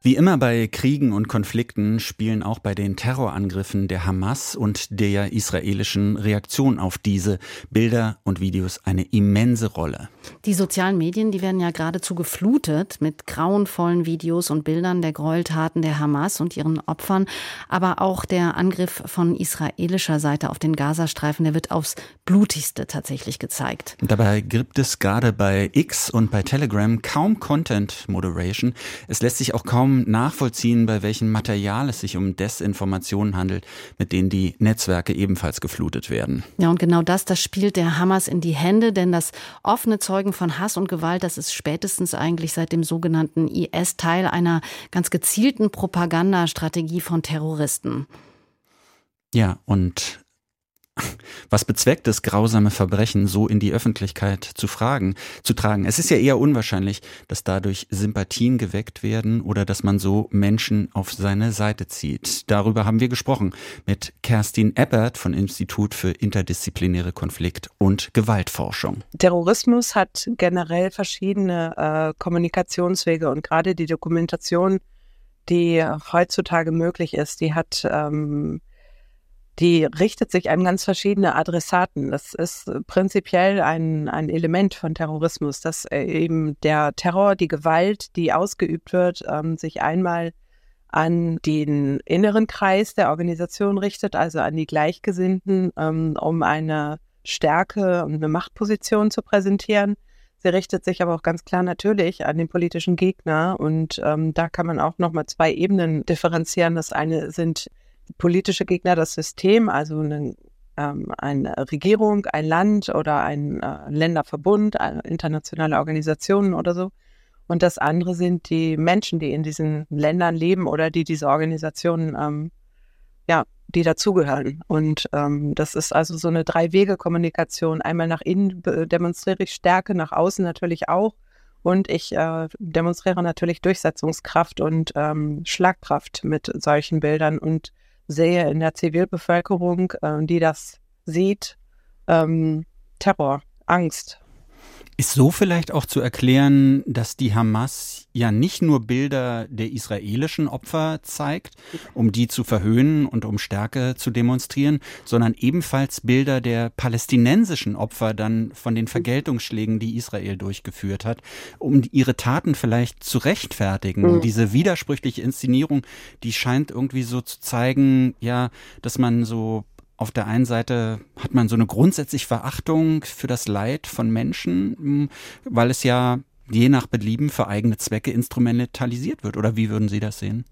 wie immer bei Kriegen und Konflikten spielen auch bei den Terrorangriffen der Hamas und der israelischen Reaktion auf diese Bilder und Videos eine immense Rolle. Die sozialen Medien, die werden ja geradezu geflutet mit grauenvollen Videos und Bildern der Gräueltaten der Hamas und ihren Opfern, aber auch der Angriff von israelischer Seite auf den Gazastreifen, der wird aufs blutigste tatsächlich gezeigt. Dabei gibt es gerade bei X und bei Telegram kaum Content Moderation. Es lässt sich auch kaum kaum nachvollziehen, bei welchem Material es sich um Desinformationen handelt, mit denen die Netzwerke ebenfalls geflutet werden. Ja, und genau das, das spielt der Hamas in die Hände, denn das offene Zeugen von Hass und Gewalt, das ist spätestens eigentlich seit dem sogenannten IS Teil einer ganz gezielten Propagandastrategie von Terroristen. Ja, und was bezweckt es, grausame Verbrechen so in die Öffentlichkeit zu fragen, zu tragen? Es ist ja eher unwahrscheinlich, dass dadurch Sympathien geweckt werden oder dass man so Menschen auf seine Seite zieht. Darüber haben wir gesprochen mit Kerstin Eppert von Institut für interdisziplinäre Konflikt- und Gewaltforschung. Terrorismus hat generell verschiedene äh, Kommunikationswege und gerade die Dokumentation, die heutzutage möglich ist, die hat ähm, die richtet sich an ganz verschiedene Adressaten. Das ist prinzipiell ein, ein Element von Terrorismus, dass äh, eben der Terror, die Gewalt, die ausgeübt wird, ähm, sich einmal an den inneren Kreis der Organisation richtet, also an die Gleichgesinnten, ähm, um eine Stärke und eine Machtposition zu präsentieren. Sie richtet sich aber auch ganz klar natürlich an den politischen Gegner und ähm, da kann man auch nochmal zwei Ebenen differenzieren. Das eine sind politische Gegner das System, also eine, ähm, eine Regierung, ein Land oder ein äh, Länderverbund, eine internationale Organisationen oder so. Und das andere sind die Menschen, die in diesen Ländern leben oder die diese Organisationen, ähm, ja, die dazugehören. Und ähm, das ist also so eine Drei-Wege-Kommunikation. Einmal nach innen demonstriere ich Stärke, nach außen natürlich auch. Und ich äh, demonstriere natürlich Durchsetzungskraft und ähm, Schlagkraft mit solchen Bildern und sehe in der Zivilbevölkerung, äh, die das sieht, ähm, Terror, Angst. Ist so vielleicht auch zu erklären, dass die Hamas ja nicht nur Bilder der israelischen Opfer zeigt, um die zu verhöhnen und um Stärke zu demonstrieren, sondern ebenfalls Bilder der palästinensischen Opfer dann von den Vergeltungsschlägen, die Israel durchgeführt hat, um ihre Taten vielleicht zu rechtfertigen. Mhm. Diese widersprüchliche Inszenierung, die scheint irgendwie so zu zeigen, ja, dass man so auf der einen Seite hat man so eine grundsätzlich Verachtung für das Leid von Menschen, hm, weil es ja je nach Belieben für eigene Zwecke instrumentalisiert wird. Oder wie würden Sie das sehen?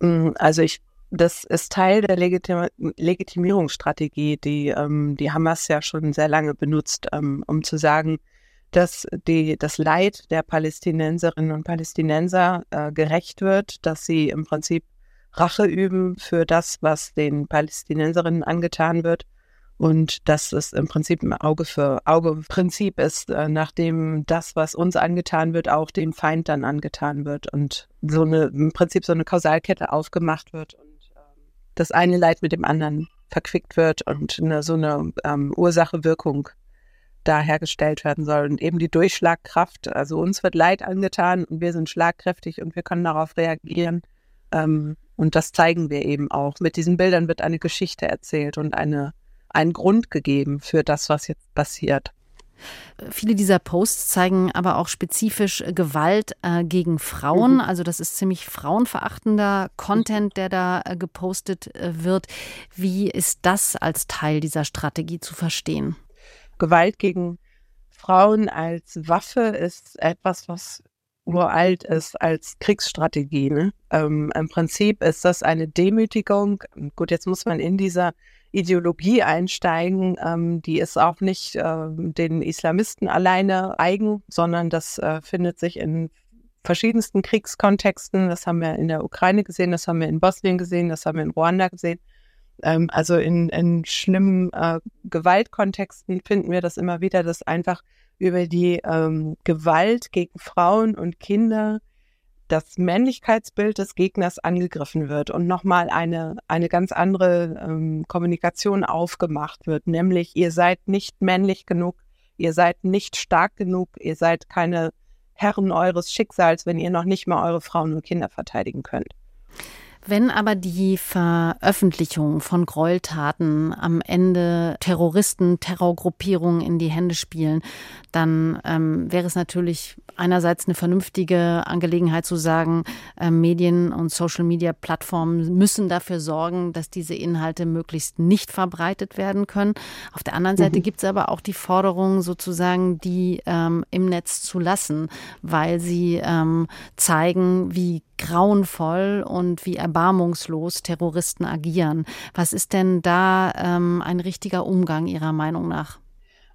Hm, also ich, das ist Teil der Legitim Legitimierungsstrategie, die ähm, die Hamas ja schon sehr lange benutzt, ähm, um zu sagen, dass die, das Leid der Palästinenserinnen und Palästinenser äh, gerecht wird, dass sie im Prinzip Rache üben für das, was den Palästinenserinnen angetan wird. Und dass es im Prinzip ein Auge für Auge Prinzip ist, äh, nachdem das, was uns angetan wird, auch dem Feind dann angetan wird und so eine, im Prinzip so eine Kausalkette aufgemacht wird und ähm, das eine Leid mit dem anderen verquickt wird und eine, so eine ähm, Ursache-Wirkung da hergestellt werden soll. Und eben die Durchschlagkraft, also uns wird Leid angetan und wir sind schlagkräftig und wir können darauf reagieren. Ähm, und das zeigen wir eben auch. Mit diesen Bildern wird eine Geschichte erzählt und eine, ein Grund gegeben für das, was jetzt passiert. Viele dieser Posts zeigen aber auch spezifisch Gewalt äh, gegen Frauen. Mhm. Also das ist ziemlich frauenverachtender Content, der da äh, gepostet äh, wird. Wie ist das als Teil dieser Strategie zu verstehen? Gewalt gegen Frauen als Waffe ist etwas, was uralt ist als Kriegsstrategie. Ne? Ähm, Im Prinzip ist das eine Demütigung. Gut, jetzt muss man in dieser Ideologie einsteigen. Ähm, die ist auch nicht äh, den Islamisten alleine eigen, sondern das äh, findet sich in verschiedensten Kriegskontexten. Das haben wir in der Ukraine gesehen, das haben wir in Bosnien gesehen, das haben wir in Ruanda gesehen. Ähm, also in, in schlimmen äh, Gewaltkontexten finden wir das immer wieder, dass einfach über die ähm, Gewalt gegen Frauen und Kinder das Männlichkeitsbild des Gegners angegriffen wird und nochmal eine, eine ganz andere ähm, Kommunikation aufgemacht wird, nämlich ihr seid nicht männlich genug, Ihr seid nicht stark genug, ihr seid keine Herren eures Schicksals, wenn ihr noch nicht mal eure Frauen und Kinder verteidigen könnt. Wenn aber die Veröffentlichung von Gräueltaten am Ende Terroristen, Terrorgruppierungen in die Hände spielen, dann ähm, wäre es natürlich einerseits eine vernünftige Angelegenheit zu sagen, äh, Medien und Social-Media-Plattformen müssen dafür sorgen, dass diese Inhalte möglichst nicht verbreitet werden können. Auf der anderen Seite mhm. gibt es aber auch die Forderung, sozusagen die ähm, im Netz zu lassen, weil sie ähm, zeigen, wie grauenvoll und wie erbarmungslos Terroristen agieren. Was ist denn da ähm, ein richtiger Umgang Ihrer Meinung nach?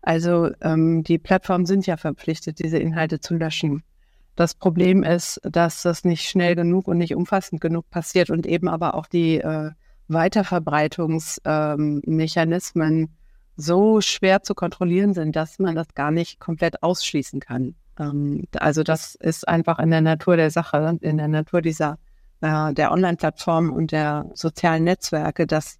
Also ähm, die Plattformen sind ja verpflichtet, diese Inhalte zu löschen. Das Problem ist, dass das nicht schnell genug und nicht umfassend genug passiert und eben aber auch die äh, Weiterverbreitungsmechanismen ähm, so schwer zu kontrollieren sind, dass man das gar nicht komplett ausschließen kann. Ähm, also das ist einfach in der Natur der Sache, in der Natur dieser äh, der Online-Plattformen und der sozialen Netzwerke, dass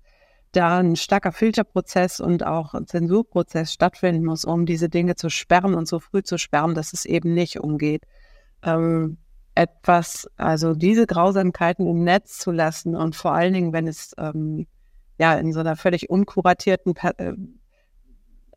da ein starker Filterprozess und auch Zensurprozess stattfinden muss, um diese Dinge zu sperren und so früh zu sperren, dass es eben nicht umgeht. Ähm, etwas, also diese Grausamkeiten im Netz zu lassen und vor allen Dingen, wenn es ähm, ja in so einer völlig unkuratierten äh,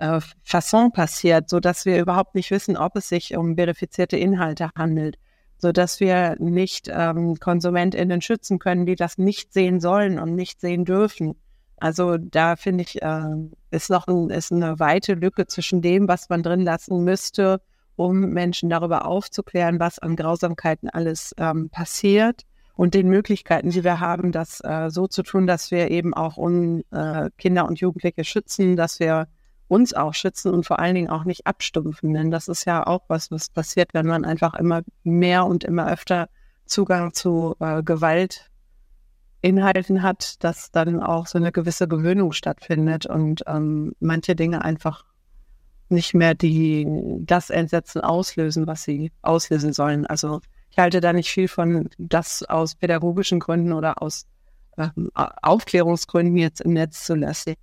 äh, Fasson passiert, so dass wir überhaupt nicht wissen, ob es sich um verifizierte Inhalte handelt, so dass wir nicht ähm, KonsumentInnen schützen können, die das nicht sehen sollen und nicht sehen dürfen. Also da finde ich, äh, ist noch ein, ist eine weite Lücke zwischen dem, was man drin lassen müsste, um Menschen darüber aufzuklären, was an Grausamkeiten alles ähm, passiert und den Möglichkeiten, die wir haben, das äh, so zu tun, dass wir eben auch un, äh, Kinder und Jugendliche schützen, dass wir uns auch schützen und vor allen Dingen auch nicht abstumpfen. Denn das ist ja auch was, was passiert, wenn man einfach immer mehr und immer öfter Zugang zu äh, Gewaltinhalten hat, dass dann auch so eine gewisse Gewöhnung stattfindet und ähm, manche Dinge einfach nicht mehr die das Entsetzen auslösen, was sie auslösen sollen. Also ich halte da nicht viel von, das aus pädagogischen Gründen oder aus ähm, Aufklärungsgründen jetzt im Netz zu lassen.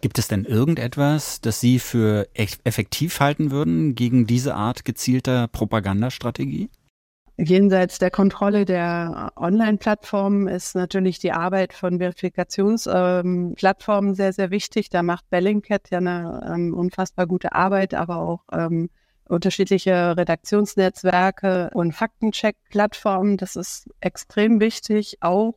Gibt es denn irgendetwas, das Sie für effektiv halten würden gegen diese Art gezielter Propagandastrategie? Jenseits der Kontrolle der Online-Plattformen ist natürlich die Arbeit von Verifikationsplattformen ähm, sehr, sehr wichtig. Da macht Bellingcat ja eine ähm, unfassbar gute Arbeit, aber auch ähm, unterschiedliche Redaktionsnetzwerke und Faktencheck-Plattformen. Das ist extrem wichtig, auch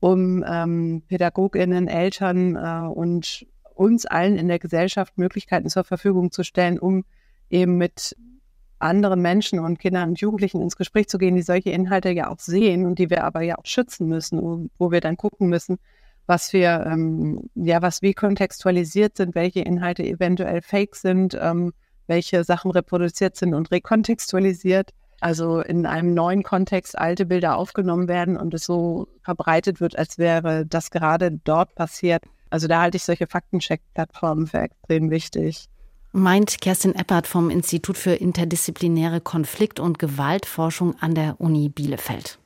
um ähm, PädagogInnen, Eltern äh, und uns allen in der Gesellschaft Möglichkeiten zur Verfügung zu stellen, um eben mit anderen Menschen und Kindern und Jugendlichen ins Gespräch zu gehen, die solche Inhalte ja auch sehen und die wir aber ja auch schützen müssen, wo wir dann gucken müssen, was wir, ähm, ja, was wie kontextualisiert sind, welche Inhalte eventuell fake sind, ähm, welche Sachen reproduziert sind und rekontextualisiert. Also in einem neuen Kontext alte Bilder aufgenommen werden und es so verbreitet wird, als wäre das gerade dort passiert. Also da halte ich solche Faktencheck-Plattformen für extrem wichtig. Meint Kerstin Eppert vom Institut für interdisziplinäre Konflikt- und Gewaltforschung an der Uni Bielefeld.